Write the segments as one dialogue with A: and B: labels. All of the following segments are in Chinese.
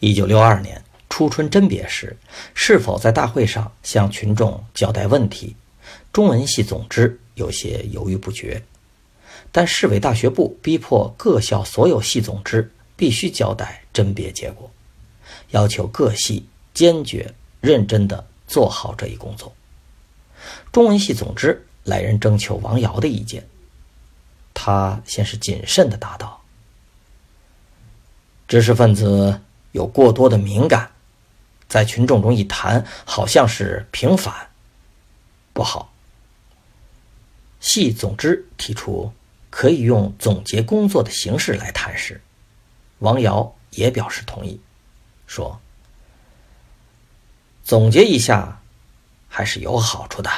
A: 一九六二年初春甄别时，是否在大会上向群众交代问题？中文系总支有些犹豫不决，但市委大学部逼迫各校所有系总支必须交代甄别结果，要求各系坚决认真地做好这一工作。中文系总支来人征求王瑶的意见，他先是谨慎地答道。知识分子有过多的敏感，在群众中一谈，好像是平反，不好。系总支提出可以用总结工作的形式来谈时，王瑶也表示同意，说：“总结一下，还是有好处的。”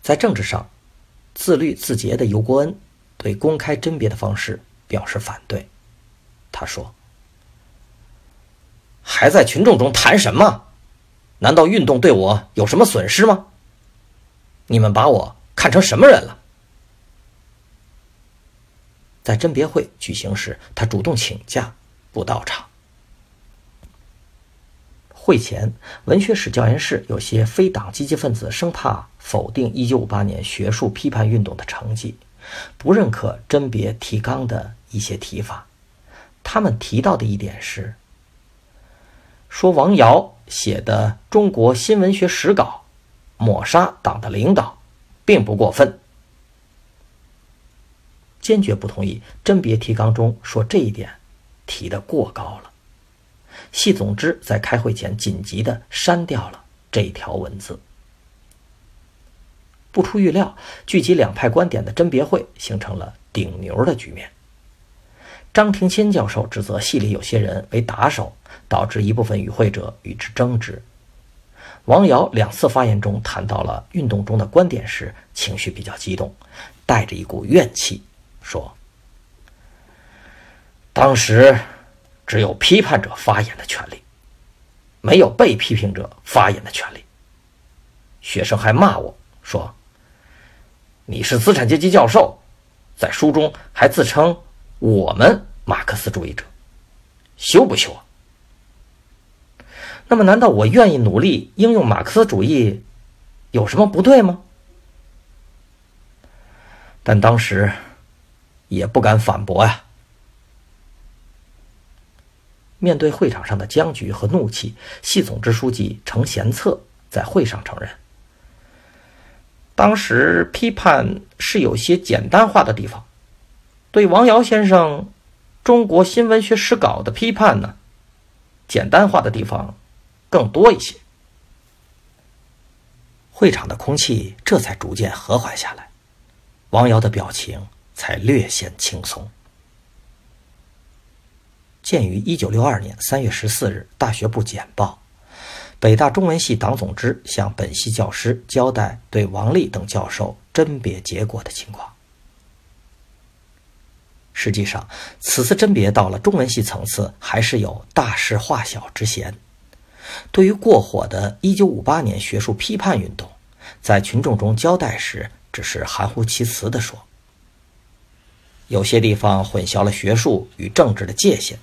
A: 在政治上，自律自洁的尤国恩对公开甄别的方式。表示反对，他说：“还在群众中谈什么？难道运动对我有什么损失吗？你们把我看成什么人了？”在甄别会举行时，他主动请假不到场。会前，文学史教研室有些非党积极分子生怕否定1958年学术批判运动的成绩。不认可甄别提纲的一些提法，他们提到的一点是：说王瑶写的《中国新闻学史稿》，抹杀党的领导，并不过分。坚决不同意甄别提纲中说这一点提得过高了。系总支在开会前紧急的删掉了这条文字。不出预料，聚集两派观点的甄别会形成了顶牛的局面。张庭谦教授指责系里有些人为打手，导致一部分与会者与之争执。王尧两次发言中谈到了运动中的观点时，情绪比较激动，带着一股怨气说：“当时只有批判者发言的权利，没有被批评者发言的权利。”学生还骂我说。你是资产阶级教授，在书中还自称我们马克思主义者，羞不羞？那么，难道我愿意努力应用马克思主义，有什么不对吗？但当时也不敢反驳呀。面对会场上的僵局和怒气，系总支书记程贤策在会上承认。当时批判是有些简单化的地方，对王尧先生《中国新文学史稿》的批判呢，简单化的地方更多一些。会场的空气这才逐渐和缓下来，王瑶的表情才略显轻松。鉴于一九六二年三月十四日大学部简报。北大中文系党总支向本系教师交代对王力等教授甄别结果的情况。实际上，此次甄别到了中文系层次，还是有大事化小之嫌。对于过火的1958年学术批判运动，在群众中交代时，只是含糊其辞地说，有些地方混淆了学术与政治的界限，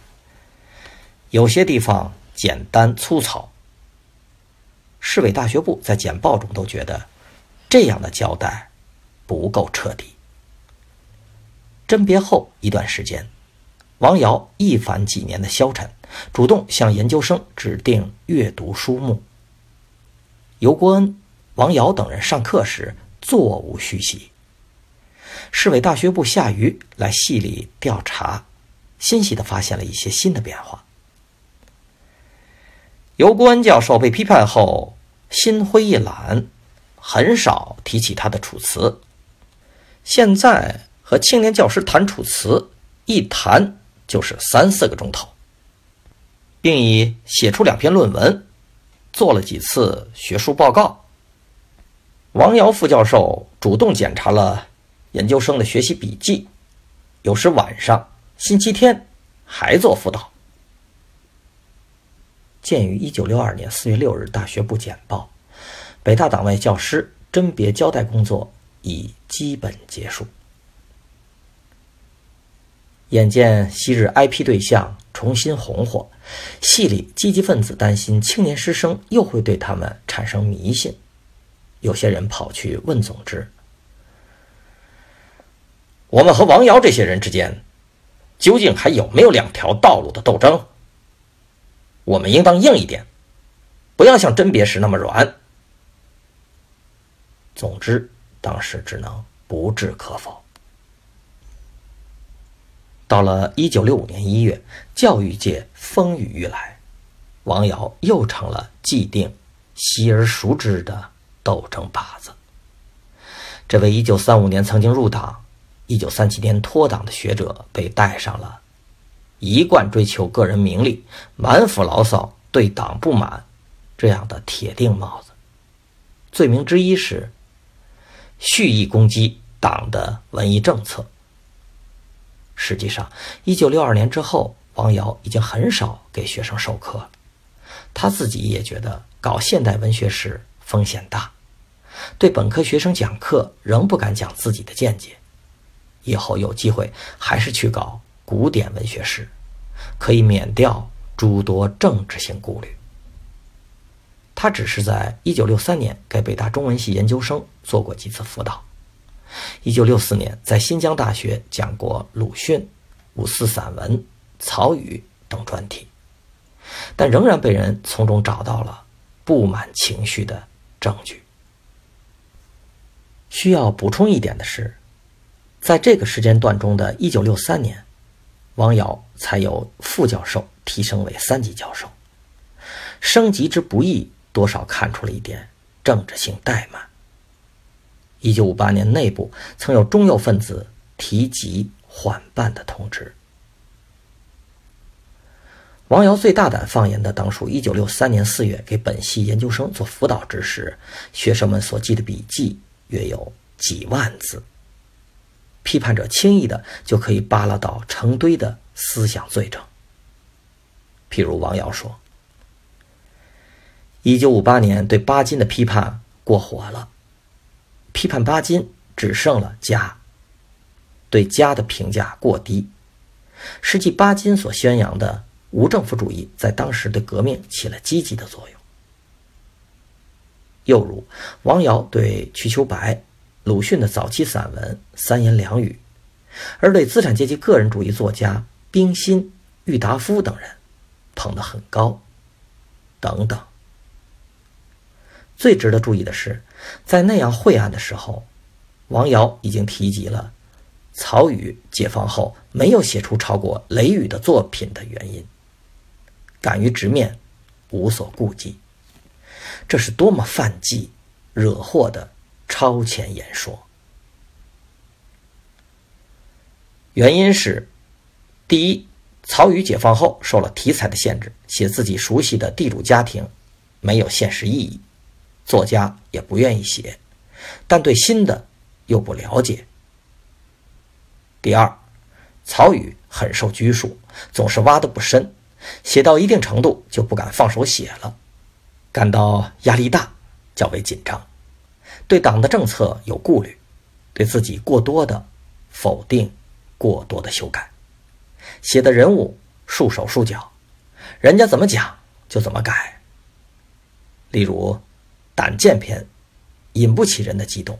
A: 有些地方简单粗糙。市委大学部在简报中都觉得，这样的交代不够彻底。甄别后一段时间，王瑶一反几年的消沉，主动向研究生指定阅读书目。尤国恩、王瑶等人上课时座无虚席。市委大学部夏瑜来系里调查，欣喜地发现了一些新的变化。尤国恩教授被批判后，心灰意懒，很少提起他的《楚辞》。现在和青年教师谈《楚辞》，一谈就是三四个钟头，并以写出两篇论文，做了几次学术报告。王瑶副教授主动检查了研究生的学习笔记，有时晚上、星期天还做辅导。鉴于1962年4月6日大学部简报，北大党外教师甄别交代工作已基本结束。眼见昔日 IP 对象重新红火，系里积极分子担心青年师生又会对他们产生迷信，有些人跑去问总之：“我们和王瑶这些人之间，究竟还有没有两条道路的斗争？”我们应当硬一点，不要像甄别时那么软。总之，当时只能不置可否。到了一九六五年一月，教育界风雨欲来，王瑶又成了既定、习而熟知的斗争靶子。这位一九三五年曾经入党、一九三七年脱党的学者，被戴上了。一贯追求个人名利、满腹牢骚、对党不满，这样的铁定帽子。罪名之一是蓄意攻击党的文艺政策。实际上，一九六二年之后，王瑶已经很少给学生授课了。他自己也觉得搞现代文学史风险大，对本科学生讲课仍不敢讲自己的见解。以后有机会还是去搞。古典文学史可以免掉诸多政治性顾虑。他只是在1963年给北大中文系研究生做过几次辅导，1964年在新疆大学讲过鲁迅、五四散文、曹禺等专题，但仍然被人从中找到了不满情绪的证据。需要补充一点的是，在这个时间段中的1963年。王尧才由副教授提升为三级教授，升级之不易，多少看出了一点政治性怠慢。一九五八年，内部曾有中右分子提及缓办的通知。王瑶最大胆放言的，当属一九六三年四月给本系研究生做辅导之时，学生们所记的笔记约有几万字。批判者轻易的就可以扒拉到成堆的思想罪证。譬如王瑶说：“一九五八年对巴金的批判过火了，批判巴金只剩了家，对家的评价过低。实际巴金所宣扬的无政府主义，在当时的革命起了积极的作用。”又如王瑶对瞿秋白。鲁迅的早期散文三言两语，而对资产阶级个人主义作家冰心、郁达夫等人捧得很高，等等。最值得注意的是，在那样晦暗的时候，王瑶已经提及了曹禺解放后没有写出超过《雷雨》的作品的原因，敢于直面，无所顾忌，这是多么犯忌、惹祸的！超前演说，原因是：第一，曹禺解放后受了题材的限制，写自己熟悉的地主家庭没有现实意义，作家也不愿意写，但对新的又不了解。第二，曹禺很受拘束，总是挖得不深，写到一定程度就不敢放手写了，感到压力大，较为紧张。对党的政策有顾虑，对自己过多的否定，过多的修改，写的人物束手束脚，人家怎么讲就怎么改。例如《胆见篇》，引不起人的激动，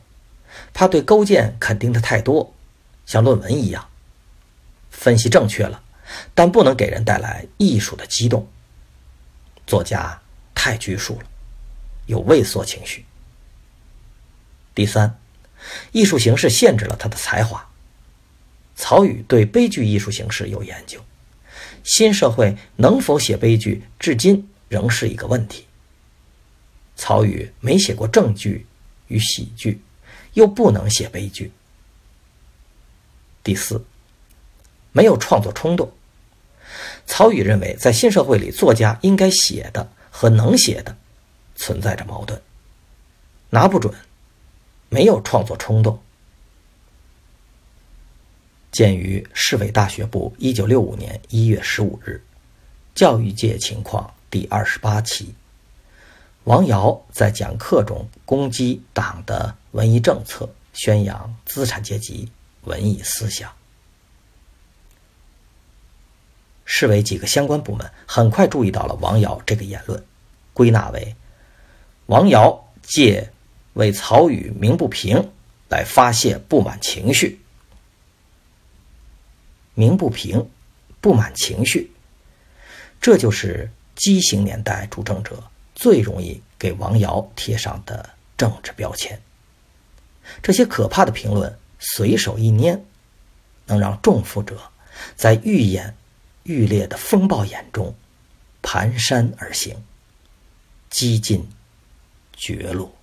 A: 怕对勾践肯定的太多，像论文一样，分析正确了，但不能给人带来艺术的激动。作家太拘束了，有畏缩情绪。第三，艺术形式限制了他的才华。曹禺对悲剧艺术形式有研究，新社会能否写悲剧，至今仍是一个问题。曹禺没写过正剧与喜剧，又不能写悲剧。第四，没有创作冲动。曹禺认为，在新社会里，作家应该写的和能写的存在着矛盾，拿不准，没有创作冲动。鉴于市委大学部一九六五年一月十五日《教育界情况》第二十八期，王尧在讲课中攻击党的文艺政策，宣扬资产阶级文艺思想。市委几个相关部门很快注意到了王尧这个言论，归纳为：王尧借为曹禺鸣不平来发泄不满情绪。鸣不平，不满情绪，这就是畸形年代主政者最容易给王瑶贴上的政治标签。这些可怕的评论随手一捏，能让重负者在愈演愈烈的风暴眼中蹒跚而行，几近绝路。